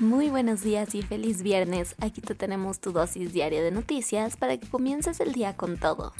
Muy buenos días y feliz viernes. Aquí te tenemos tu dosis diaria de noticias para que comiences el día con todo.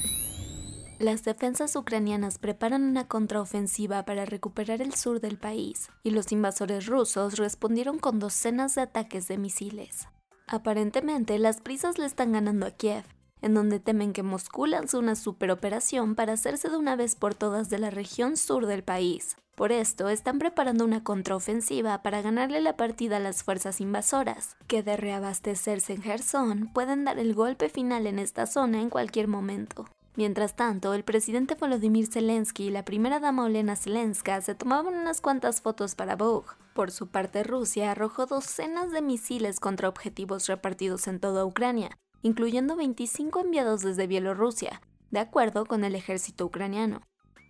Las defensas ucranianas preparan una contraofensiva para recuperar el sur del país y los invasores rusos respondieron con docenas de ataques de misiles. Aparentemente, las prisas le están ganando a Kiev, en donde temen que Moscú lance una superoperación para hacerse de una vez por todas de la región sur del país. Por esto, están preparando una contraofensiva para ganarle la partida a las fuerzas invasoras, que de reabastecerse en Gerson pueden dar el golpe final en esta zona en cualquier momento. Mientras tanto, el presidente Volodymyr Zelensky y la primera dama Olena Zelenska se tomaban unas cuantas fotos para Vogue. Por su parte, Rusia arrojó docenas de misiles contra objetivos repartidos en toda Ucrania, incluyendo 25 enviados desde Bielorrusia, de acuerdo con el ejército ucraniano.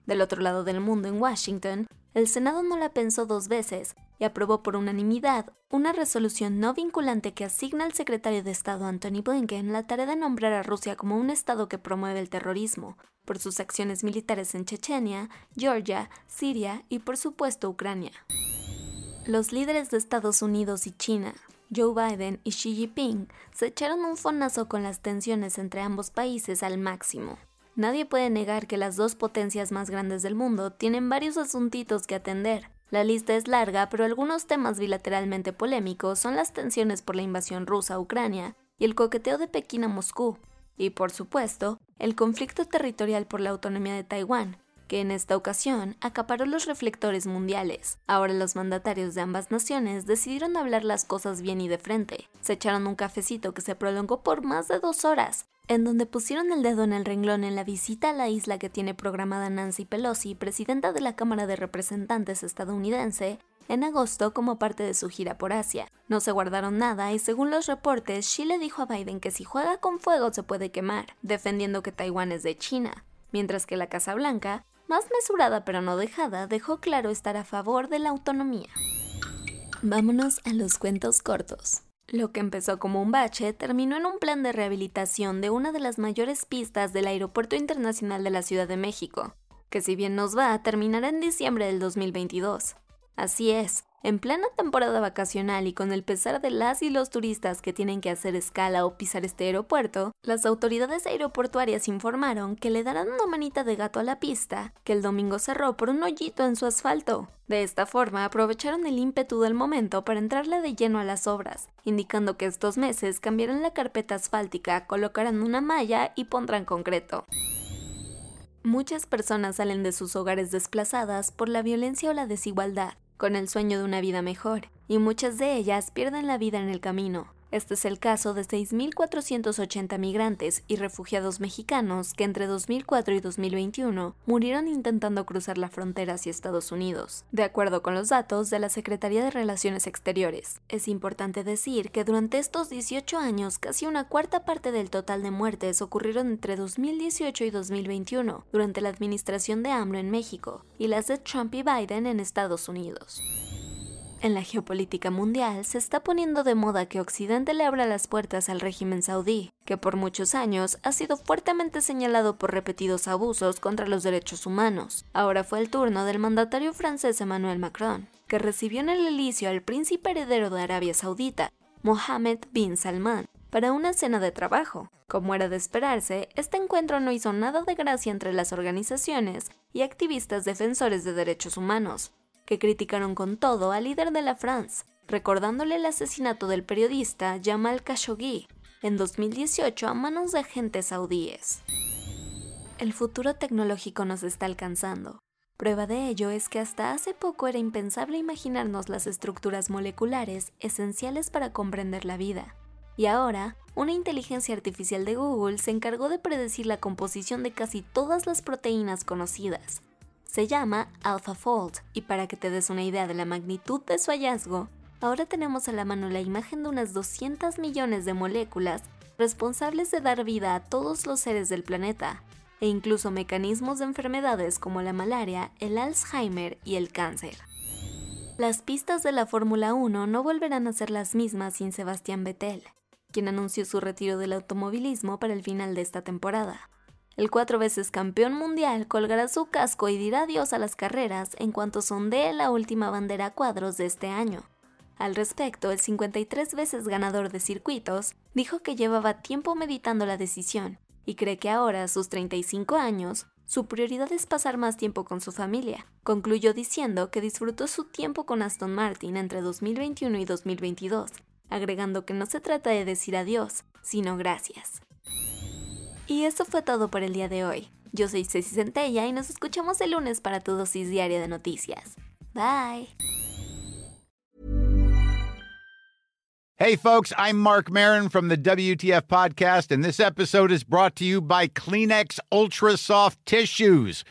Del otro lado del mundo, en Washington, el Senado no la pensó dos veces y aprobó por unanimidad una resolución no vinculante que asigna al secretario de Estado Anthony Blinken la tarea de nombrar a Rusia como un Estado que promueve el terrorismo, por sus acciones militares en Chechenia, Georgia, Siria y por supuesto Ucrania. Los líderes de Estados Unidos y China, Joe Biden y Xi Jinping, se echaron un fonazo con las tensiones entre ambos países al máximo. Nadie puede negar que las dos potencias más grandes del mundo tienen varios asuntitos que atender. La lista es larga, pero algunos temas bilateralmente polémicos son las tensiones por la invasión rusa a Ucrania y el coqueteo de Pekín a Moscú, y por supuesto, el conflicto territorial por la autonomía de Taiwán, que en esta ocasión acaparó los reflectores mundiales. Ahora los mandatarios de ambas naciones decidieron hablar las cosas bien y de frente. Se echaron un cafecito que se prolongó por más de dos horas, en donde pusieron el dedo en el renglón en la visita a la isla que tiene programada Nancy Pelosi, presidenta de la Cámara de Representantes estadounidense, en agosto como parte de su gira por Asia. No se guardaron nada y según los reportes, Xi le dijo a Biden que si juega con fuego se puede quemar, defendiendo que Taiwán es de China, mientras que la Casa Blanca más mesurada pero no dejada, dejó claro estar a favor de la autonomía. Vámonos a los cuentos cortos. Lo que empezó como un bache terminó en un plan de rehabilitación de una de las mayores pistas del Aeropuerto Internacional de la Ciudad de México, que si bien nos va, terminará en diciembre del 2022. Así es, en plena temporada vacacional y con el pesar de las y los turistas que tienen que hacer escala o pisar este aeropuerto, las autoridades aeroportuarias informaron que le darán una manita de gato a la pista, que el domingo cerró por un hoyito en su asfalto. De esta forma aprovecharon el ímpetu del momento para entrarle de lleno a las obras, indicando que estos meses cambiarán la carpeta asfáltica, colocarán una malla y pondrán concreto. Muchas personas salen de sus hogares desplazadas por la violencia o la desigualdad, con el sueño de una vida mejor, y muchas de ellas pierden la vida en el camino. Este es el caso de 6.480 migrantes y refugiados mexicanos que entre 2004 y 2021 murieron intentando cruzar la frontera hacia Estados Unidos, de acuerdo con los datos de la Secretaría de Relaciones Exteriores. Es importante decir que durante estos 18 años casi una cuarta parte del total de muertes ocurrieron entre 2018 y 2021, durante la administración de AMLO en México, y las de Trump y Biden en Estados Unidos. En la geopolítica mundial se está poniendo de moda que Occidente le abra las puertas al régimen saudí, que por muchos años ha sido fuertemente señalado por repetidos abusos contra los derechos humanos. Ahora fue el turno del mandatario francés Emmanuel Macron, que recibió en el elicio al príncipe heredero de Arabia Saudita, Mohammed bin Salman, para una cena de trabajo. Como era de esperarse, este encuentro no hizo nada de gracia entre las organizaciones y activistas defensores de derechos humanos, que criticaron con todo al líder de la France, recordándole el asesinato del periodista Jamal Khashoggi en 2018 a manos de agentes saudíes. El futuro tecnológico nos está alcanzando. Prueba de ello es que hasta hace poco era impensable imaginarnos las estructuras moleculares esenciales para comprender la vida. Y ahora, una inteligencia artificial de Google se encargó de predecir la composición de casi todas las proteínas conocidas, se llama AlphaFold y para que te des una idea de la magnitud de su hallazgo, ahora tenemos a la mano la imagen de unas 200 millones de moléculas responsables de dar vida a todos los seres del planeta, e incluso mecanismos de enfermedades como la malaria, el Alzheimer y el cáncer. Las pistas de la Fórmula 1 no volverán a ser las mismas sin Sebastián Vettel, quien anunció su retiro del automovilismo para el final de esta temporada. El cuatro veces campeón mundial colgará su casco y dirá adiós a las carreras en cuanto sondee la última bandera a cuadros de este año. Al respecto, el 53 veces ganador de circuitos dijo que llevaba tiempo meditando la decisión y cree que ahora, a sus 35 años, su prioridad es pasar más tiempo con su familia. Concluyó diciendo que disfrutó su tiempo con Aston Martin entre 2021 y 2022, agregando que no se trata de decir adiós, sino gracias. Y eso fue todo por el día de hoy. Yo soy Ceci Centella y nos escuchamos el lunes para tu dosis diaria de noticias. Bye. Hey, folks, I'm Mark Marin from the WTF Podcast, and this episode is brought to you by Kleenex Ultra Soft Tissues